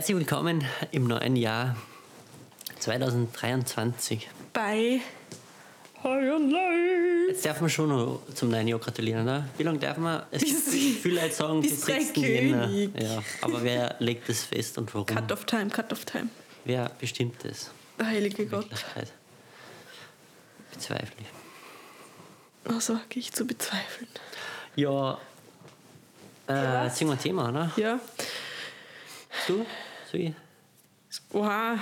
Herzlich willkommen im neuen Jahr 2023. Bei High on Life. Jetzt darf man schon noch zum neuen Jahr gratulieren, oder? Wie lange darf man? Es Bis- viele Leute sagen bis bis der 6. Jänner. Ja, aber wer legt das fest und warum? Cut of Time, Cut of Time. Wer bestimmt das? Der heilige Gott. Bezweifle ich. Also, gehe ich zu bezweifeln. Ja, äh, was? singen wir ein Thema, oder? Ja. Du? Ich? Oha.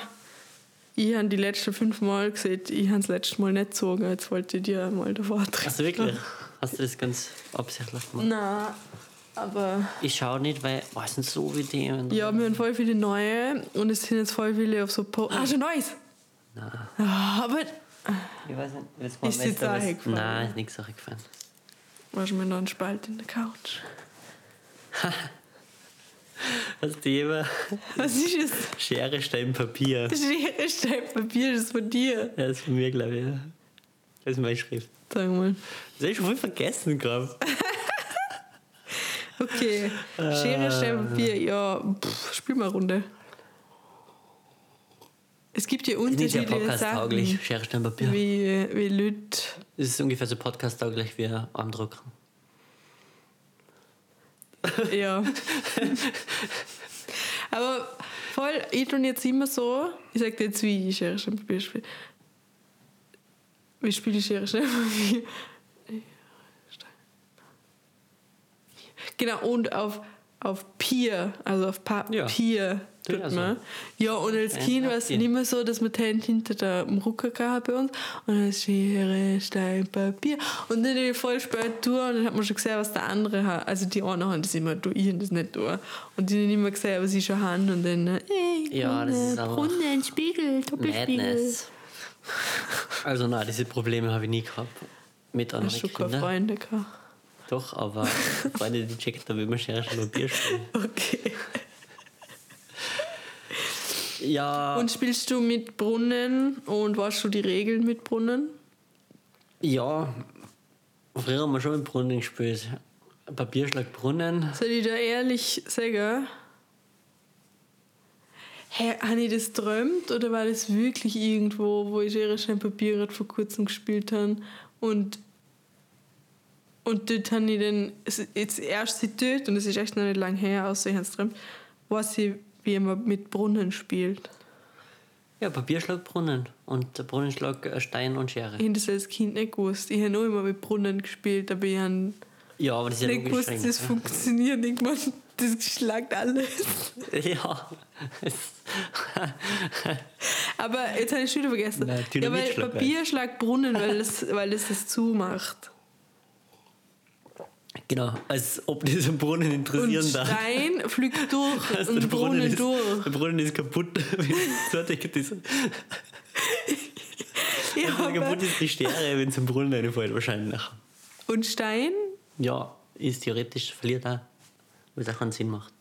Ich habe die letzten fünf Mal gesehen, ich habe das letzte Mal nicht gezogen. Jetzt wollte ich dir mal davor treten. Hast du wirklich? Hast du das ganz absichtlich gemacht? Nein, aber Ich schaue nicht, weil oh, es sind so viele Themen. ja, wir haben voll viele neue und es sind jetzt voll viele auf so po Ah, schon Neues! Nein. Ah, aber Ich weiß nicht. Jetzt Ist mal du, jetzt auch? Nein, ist nichts eingefallen. was mir noch ein Spalt in der Couch. Hast du immer Was ist es? Schere, Stein, Papier? Schere, Stein, Papier, das ist von dir. Ja, das ist von mir, glaube ich. ja. Das ist meine Schrift. Sag mal. Das habe ich schon voll vergessen gerade. Okay. Schere, Stein, Papier. Ja, pff, spiel mal Runde. Es gibt ja unterschiedliche podcast-tauglich. Sachen, Schere, Stein, Papier. wie, wie Leute. Es ist ungefähr so podcast-tauglich wie Armdruck. Ja. Aber voll, ich tue jetzt immer so, ich sag dir jetzt, wie ich Schere, Papier spiele. Wie spiele ich Schere, Papier? Genau, und auf, auf Pier, also auf Papier Ja, tut also. man. Ja, und als Ein Kind war es nicht mehr so, dass wir die Hände hinter dem Rücken gehabt bei uns. Und dann Schere, Stein, Papier. Und dann bin ich voll spät durch und dann hat man schon gesehen, was der andere hat. Also die einen haben das immer durch, ich habe das nicht durch. Und die haben immer gesehen, was sie schon haben. Und dann, äh, ey, Ja, das ist Brunnen, Spiegel, Doppelspiegel. Madness. Also nein, diese Probleme habe ich nie gehabt. Mit anderen Hast du keine Kindern. Freunde gehabt? Doch, aber Freunde, die checken da, wie man Schere, Papier spielt. Okay. Ja, Und spielst du mit Brunnen und weißt du die Regeln mit Brunnen? ja. Früher haben wir schon im Brunnen gespielt. Papierschlag Brunnen. Soll ich da ehrlich sagen? Hä, habe ich das träumt oder war das wirklich irgendwo, wo ich Schere, Stein, Papier gerade vor kurzem gespielt habe und und dort habe ich dann, jetzt erst sie dort, und es ist echt noch nicht lange her, außer ich habe es träumt, weiß ich, wie man mit Brunnen spielt. Ja, Papierschlag Brunnen. Und der Brunnenschlag äh, Stein und Schere. Ich habe das als Kind nicht gewusst. Ich habe nur immer mit Brunnen gespielt, aber ich habe Ja, aber das ist ja nicht gewusst, das funktioniert. Ich meine, das schlagt alles. Ja. Es- Aber jetzt habe ich schon wieder vergessen. Nein, ja, weil Dynamitschlag Papier schlagt Brunnen, weil es, weil es das zumacht. Genau, als ob das einen Brunnen Und interessieren darf. Stein fliegt durch Also und der Brunnen, ist, durch. Der Brunnen ist kaputt. Ja, Also kaputt ist die Schere, wenn es im Brunnen reinfällt, wahrscheinlich. und Stein? Ja, ist theoretisch verliert auch, weil es auch keinen Sinn macht.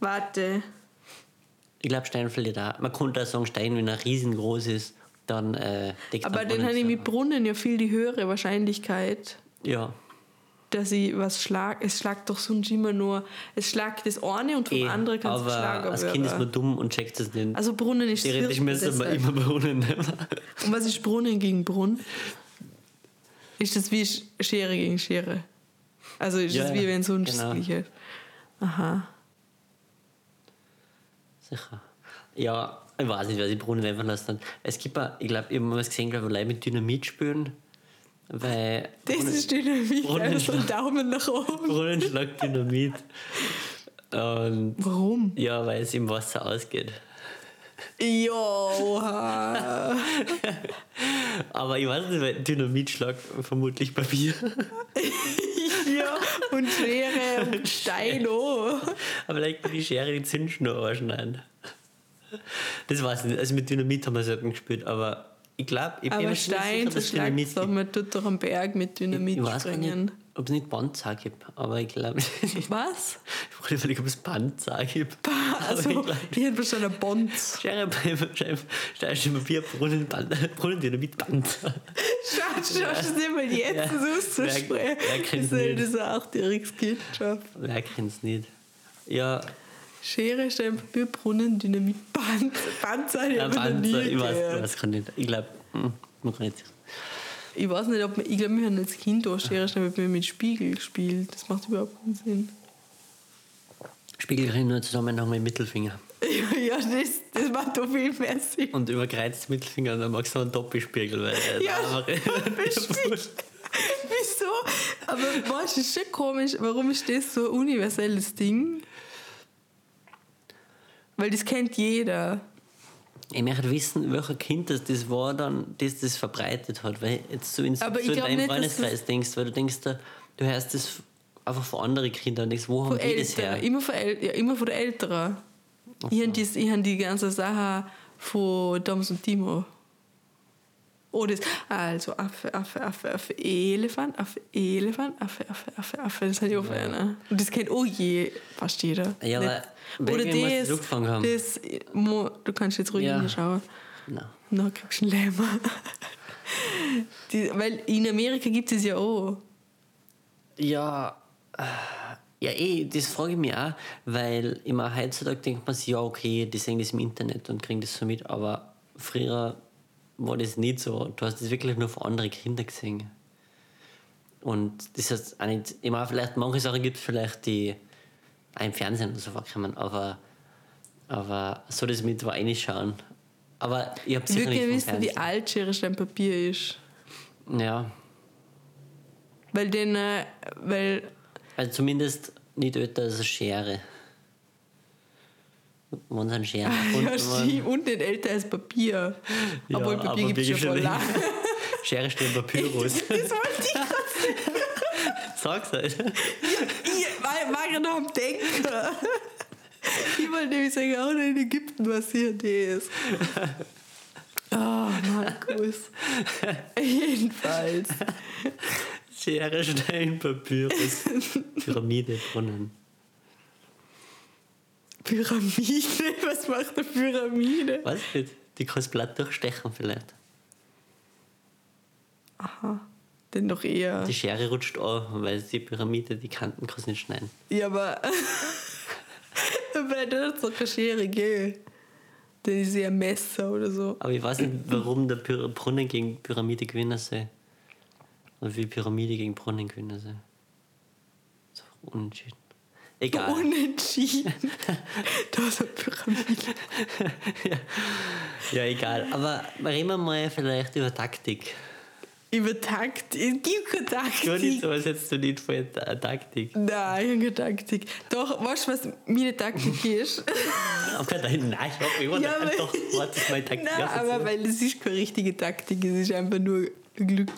Warte. Ich glaube, Stein verliert auch. Man könnte auch sagen, Stein, wenn er riesengroß ist, dann äh, deckt Aber dann Brunnen habe ich mit Brunnen ja viel die höhere Wahrscheinlichkeit, Ja, dass ich was schlag. Es schlagt doch sonst immer nur. Es schlagt das eine und vom eh, anderen kann es aber geschlagen als Kind ist man dumm und checkt es nicht. Also Brunnen ist das Theoretisch müsste man immer Brunnen nehmen. Und was ist Brunnen gegen Brunnen? Ist das wie Sch- Schere gegen Schere? Also ist Ja, es wie wenn es uns genau. das ist. Aha. Sicher. Ja, ich weiß nicht, wer die Brunnen einfach lassen. Es gibt auch, ich glaube, ich habe mal was gesehen, glaube ich, Leute mit Dynamit spielen. Weil. Das Brunnen- ist Dynamit, Brunnen- einfach so ein Daumen nach oben. Brunnen schlagt Dynamit. Und Warum? ja, weil es im Wasser ausgeht. Oha. Aber ich weiß nicht, weil Dynamit schlagt vermutlich Papier. ja, und Schere und Stein auch. Aber vielleicht kann die Schere die Zündschnur anschneiden. Das weiß ich nicht. Also mit Dynamit haben wir selten gespielt, aber ich glaube, ich bin Aber schon Stein, sicher, das dass Dynamit gibt. man tut doch am Berg mit Dynamit Ich gar springen. nicht, ob es nicht Bandzag gibt, aber ich glaube, ich Was? wollte überlegen, ob es Bandzag gibt. Aber Also, ich glaub, die hat verstanden, Bonds. Schere, Stein, Stein, Papier, Brunnen, Brunnen, Dynamit, Bandzag. Schau, schau, das nicht mal jetzt Ja. auszusprechen. Wer- wer Das soll nicht? das ein achtjähriges Kind. Wer kennt es nicht? Ja, Schere, Stein, Papier, Brunnen, Dynamit, Panzer. Panzer, Ja, Panzer, ich weiß, ich weiß gar nicht. Ich glaube, man kann nicht. Ich weiß nicht, ob wir, ich glaube, wir haben als Kind auch Schere, Stein, Papier mit Spiegel gespielt. Das macht überhaupt keinen Sinn. Spiegel kann ich nur zusammenhang mit Mittelfinger. ja, das, das macht doch viel mehr Sinn. Und überkreuzt Mittelfinger, dann magst du einen Doppelspiegel, weil Ja, bestimmt. Wieso? Aber du, ist schon komisch, warum ist das so ein universelles Ding? Weil das kennt jeder. Ich möchte wissen, welcher Kind das, das war dann, das das verbreitet hat. Weil jetzt so in, so Aber ich in deinem nicht, Freundeskreis denkst, weil du denkst, da, du hörst das einfach von anderen Kindern und denkst, wo haben Von die das her? Immer von, El ja, immer von den Älteren. Ich habe die, hab die ganze Sache von Doms und Timo. Oh, das, also Affe, Affe, Affe, Affe, Elefant, Affe, Elefant, Affe, Affe, Affe, Affe. Das hat ich auch einer. Und das kennt auch je, fast jeder. Ja, aber Oder das, das du kannst jetzt ruhig Ja. hinschauen. Nein. Dann kriegst du einen Lämmer. Weil in Amerika gibt es ja auch. Ja, äh, ja, eh, das frage ich mich auch, weil immer heutzutage denkt man sich, ja, okay, die sehen das im Internet und kriegen das so mit, aber früher war das nicht so. Du hast das wirklich nur von anderen Kindern gesehen. Und das heißt auch nicht, ich meine, vielleicht manche Sachen gibt es vielleicht, die auch im Fernsehen oder so vorkommen, aber, aber so das mit war reinschauen. Aber ich habe Ich sicher nicht wissen, wie alt Schere Stein Papier ist. Ja, Weil den, äh, weil, also zumindest nicht älter als eine Schere. Wenn es eine Schere ja, gefunden worden- stimmt, und nicht älter als Papier. Ja, Obwohl Papier gibt es schon schon lange. Schere stehen Papyrus. Das wollte ich gerade Sag's halt. Ich war, war gerade noch am Denken. Ich wollte nämlich sagen, auch in Ägypten passiert ist. Oh, Markus. Jedenfalls. Schere, Stein, Papyrus. Pyramide, Brunnen. Pyramide? Was macht eine Pyramide? Weiß nicht. Die kannst Blatt durchstechen vielleicht. Aha. Denn doch eher. Die Schere rutscht an, weil die Pyramide, die Kanten kannst du nicht schneiden. Ja, aber. aber da hat doch keine Schere, gell? Das ist ja ein Messer oder so. Aber ich weiß nicht, warum der Py Brunnen gegen Pyramide gewinnen soll. Oder wie Pyramide gegen Brunnen gewinnen soll. So unentschieden. Egal. Unentschieden. da ist eine Pyramide. Ja, egal. Aber reden wir mal vielleicht über Taktik. Über Takt. Es gibt keine nicht Taktik. so, als hättest du nicht Ta- Taktik. Nein, ich habe keine Taktik. Doch, weißt du, was meine Taktik ist? Aber nein, nein, ich ich wollte Ja, aber- doch, warte, meine Taktik Nein, aber weil es ist keine richtige Taktik, es ist einfach nur Glück.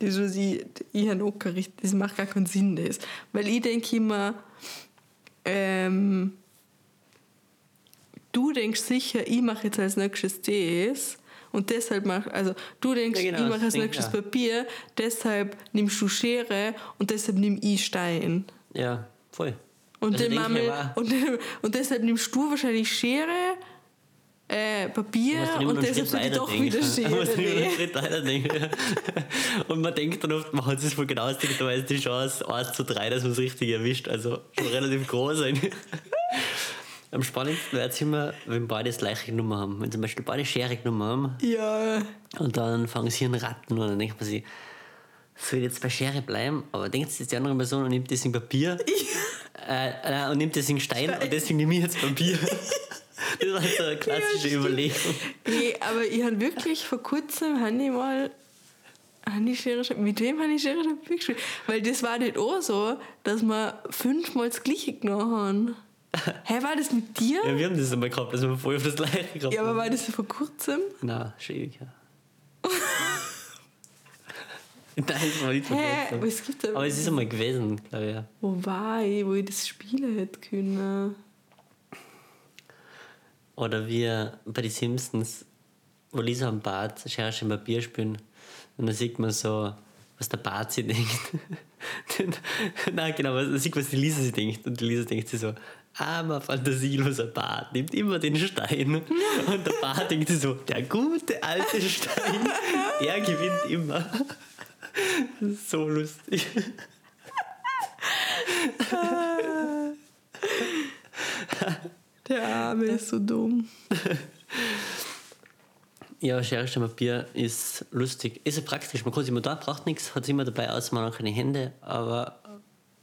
Das, was ich, ich habe richt- das macht gar keinen Sinn, das. Weil ich denke immer, ähm, du denkst sicher, ich mache jetzt als nächstes das und deshalb mach, also du denkst, Ja, genau, ich mache als nächstes ja. Papier, deshalb nimmst du Schere und deshalb nimm ich Stein. Ja, voll. Und, Also den Mammel, und, und deshalb nimmst du wahrscheinlich Schere, äh, Papier und beim deshalb Schritt soll ich weiter doch denken. wieder Schere. Und man denkt dann oft, man hat es voll genau ausgedrückt, aber ist die Chance 1 zu 3, dass man es richtig erwischt. Also schon relativ groß. eigentlich. Am spannendsten wäre es immer, wenn beide das gleiche genommen haben. Wenn zum Beispiel beide Schere genommen haben Ja, und dann fangen sie an ratten und dann denkt man sich, soll jetzt bei Schere bleiben? Aber denkt sich die andere Person und nimmt das in Papier äh, äh, und nimmt das in Stein, und deswegen nehme ich jetzt Papier. Das war halt so eine klassische Ja. Überlegung. nee, aber ich habe wirklich vor kurzem, habe ich mal habe ich Schere, mit wem habe ich Schere Papier gespielt? Weil das war nicht auch so, dass wir fünfmal das gleiche genommen haben. Hä, war das mit dir? Ja, wir haben das einmal gehabt, dass wir voll auf das gleiche gehabt Ja, aber haben. war das vor kurzem? Nein, schon ewig, ja. Nein, das war nicht gut. aber es gibt Aber es ist einmal gewesen, glaube ich. Ja. Wo war ich, wo ich das spielen hätte können? Oder wir bei den Simpsons, wo Lisa am Bad Schere, Stein, Papier spielen. Und dann sieht man so, was der Bart sich denkt. Nein, genau, man sieht, was die Lisa sich denkt. Und die Lisa denkt sich so, armer, fantasieloser Bart, nimmt immer den Stein. Und der Bart denkt sich so, der gute alte Stein, der gewinnt immer. So lustig. Der Arme ist so dumm. Ja, Schere, Stein, Papier ist lustig. Ist ja praktisch. Man kann es immer da, braucht nichts, hat es immer dabei, außer man hat keine Hände. Aber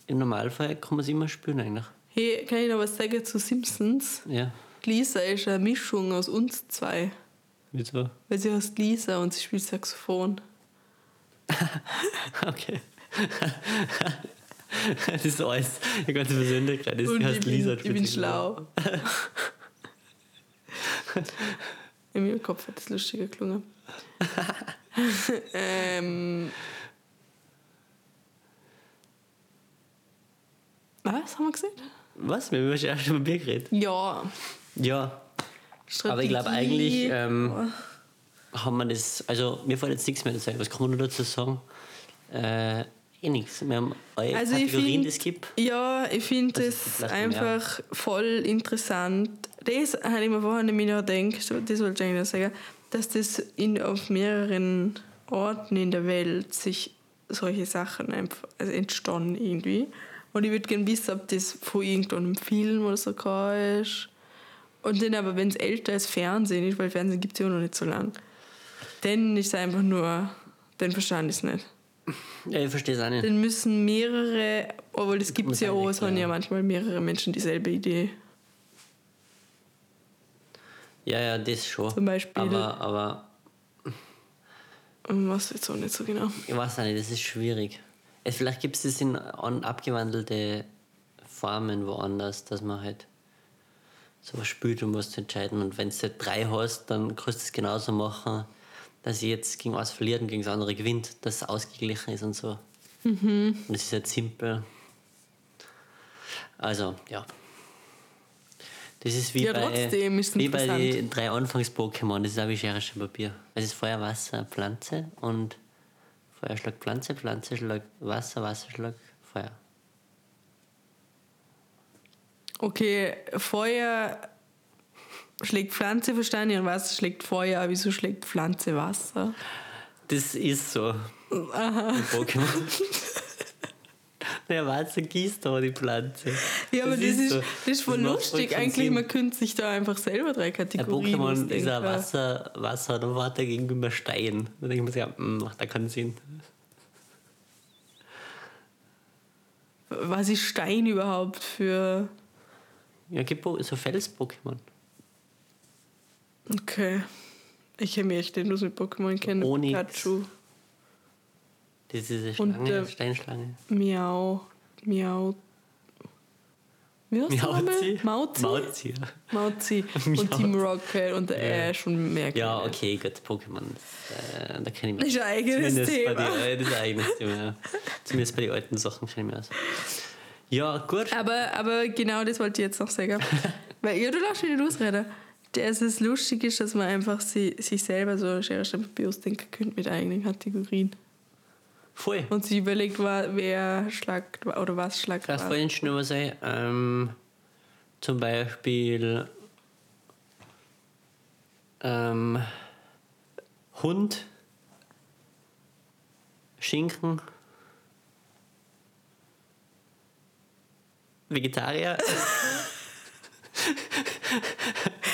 im Normalfall kann man es immer spielen eigentlich. Hey, kann ich noch was sagen zu Simpsons? Ja, Lisa ist eine Mischung aus uns zwei. wieso? Weil sie heißt Lisa und sie spielt Saxophon. Okay. das ist alles. Die ganze Persönlichkeit ist, heißt ich bin, Lisa. ich bin schlau. In meinem Kopf hat das lustiger gelungen. ähm, was haben wir gesagt? Was? Wir haben über Schere, Stein, Papier geredet. Ja. Ja, Strategie. aber ich glaube eigentlich ähm, haben wir das. Also, mir fällt jetzt nichts mehr dazu ein. Was kann man noch dazu sagen? Äh, eh nichts. Wir haben alle Also ich Kategorien, die es gibt. Ja, ich finde Das ist das Plastik, einfach voll interessant. Das habe ich mir vorher nämlich noch gedacht, das wollte ich eigentlich noch sagen, dass das in, auf mehreren Orten in der Welt sich solche Sachen einfach also entstanden irgendwie. Und ich würde gerne wissen, ob das von irgendeinem Film oder so ist. Und dann aber, wenn es älter als Fernsehen ist, weil Fernsehen gibt es ja auch noch nicht so lang, dann ist es einfach nur, dann verstand ich es nicht. Ja, ich verstehe es auch nicht. Dann müssen mehrere, obwohl das gibt es ja auch, es haben ja. manchmal mehrere Menschen dieselbe Idee. Ja, ja, das schon. Zum Beispiel- Aber, aber was jetzt auch nicht so genau. ich weiß auch nicht, das ist schwierig. Es, vielleicht gibt es das in an, abgewandelte Formen woanders, dass man halt sowas spielt und musst entscheiden. Und wenn du drei hast, dann kannst du es genauso machen, dass ihr jetzt gegen was verliert und gegen das andere gewinnt, dass es ausgeglichen ist und so. Und es ist halt simpel. Also, ja. Das ist wie Ja, bei, wie bei den drei Anfangs-Pokémon. Das ist auch wie Schere, Papier. Es ist Feuer, Wasser, Pflanze und Feuer schlägt Pflanze, Pflanze schlägt Wasser, Wasser schlägt Feuer. Okay, Feuer schlägt Pflanze, verstanden, und Wasser schlägt Feuer, aber wieso schlägt Pflanze Wasser? Das ist so. Im Pokémon. Der Wasser gießt aber die Pflanze. Ja, aber das, ist, so. das ist voll macht lustig. Eigentlich, Sinn. man könnte sich da einfach selber drei Ein Kategorien Pokémon ist ein Wasser, Wasser, dann war der gegenüber Stein. Da denke ich mir ja, mm, macht da keinen Sinn. Was ist Stein überhaupt für... Ja, gibt so Fels-Pokémon. Okay. Ich kenne mich echt nur mit Pokémon kennen. Onyx. Pikachu, Das ist diese Und, Schlange, äh, Steinschlange. Miau, Miau. Wie heißt Mauzi. Mauzi? Mauzi. Mauzi. Und Team Rocket und der Ja. Ash und mehr. Ja, okay, gut, Pokémon. Äh, da kenne ich Das mich ist ein eigenes Zumindest Thema. Bei die, das ist ein eigenes Thema, ja. Zumindest bei den alten Sachen kenne ich mich aus. Ja, gut. Aber, aber genau das wollte ich jetzt noch sagen. Weil, ja, du darfst nicht ausreden. Das ist lustig ist, dass man einfach sie, sich selber so Schere, Stein, Papier ausdenken könnte mit eigenen Kategorien. Voll. Und sie überlegt, wer schlagt oder was schlagt Kannst was. vorhin schon mal sagen, ähm, zum Beispiel ähm, Hund, Schinken, Vegetarier.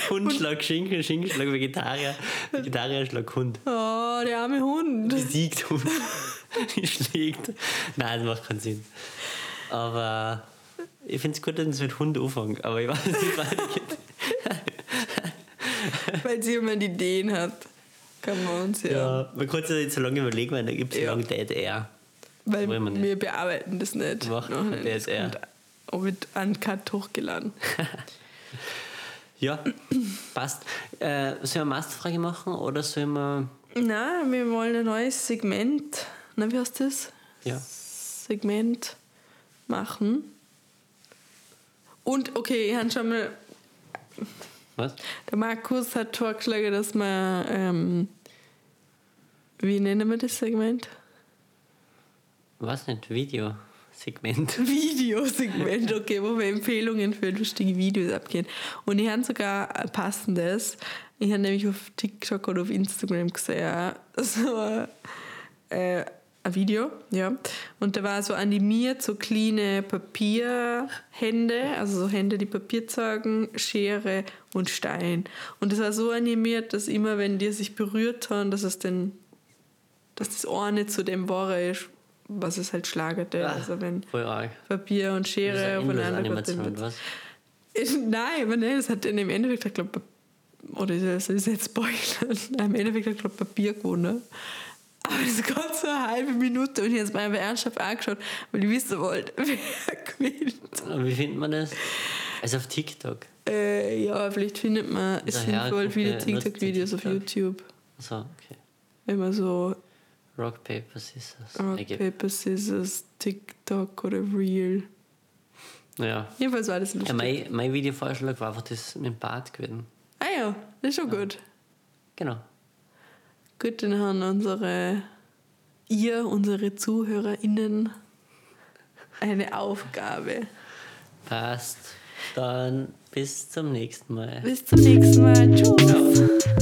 Hund schlag Schinken, Schinken schlag Vegetarier, Vegetarier schlag Hund. Oh, der arme Hund. Besiegt Hund. Die schlägt. Nein, das macht keinen Sinn. Aber ich finde es gut, dass es mit Hund anfangen. Aber ich weiß nicht, was Weil sie immer Ideen hat. Kann man uns ja. ja. Man kann sich nicht so lange überlegen, weil da gibt es Ja. ja lange Air. Weil wir wir bearbeiten das nicht. Eher. kommt auch wird uncut hochgeladen. Ja, passt. Äh, sollen wir eine Masterfrage machen oder sollen wir. Na, wir wollen ein neues Segment. Na, wie heißt das? Ja. Segment machen. Und okay, ich habe schon mal. Was? Der Markus hat vorgeschlagen, dass man. Ähm, wie nennen wir das Segment? Was nicht? Videosegment. Videosegment, okay, wo wir Empfehlungen für lustige Videos abgehen. Und ich habe sogar ein passendes. Ich habe nämlich auf TikTok oder auf Instagram gesehen, so, äh, ein Video, ja. Und da war so animiert, so kleine Papierhände, also so Hände, die Papier zeigen, Schere und Stein. Und das war so animiert, dass immer, wenn die sich berührt haben, dass es dann, dass das eine zu dem war ist, was es halt schlagerte. Ah, also wenn. Papier und ist Schere aufeinander was? Nein, aber nein, das hat dann im Endeffekt, ich glaube, oder das ist jetzt Spoilern, im Endeffekt hat, glaube Papier gewonnen. Aber das geht so eine halbe Minute und ich habe es mir einfach ernsthaft angeschaut, weil ich wissen wollte, wer gewinnt. Und wie findet man das? Also auf TikTok. Äh, ja, vielleicht findet man, es sind voll viele nutzt TikTok-Videos auf. YouTube. So, okay. Wenn man so Rock, Paper, Scissors. Rock. Paper, Scissors, TikTok oder Real. Ja. Jedenfalls war das lustig. ja mein, mein Videovorschlag war einfach das mit dem Bart gewesen. ah ja, das ist schon gut. Genau. Gut, dann haben unsere, ihr, unsere ZuhörerInnen, eine Aufgabe. Passt. Dann bis zum nächsten Mal. Bis zum nächsten Mal. Tschüss. Ciao.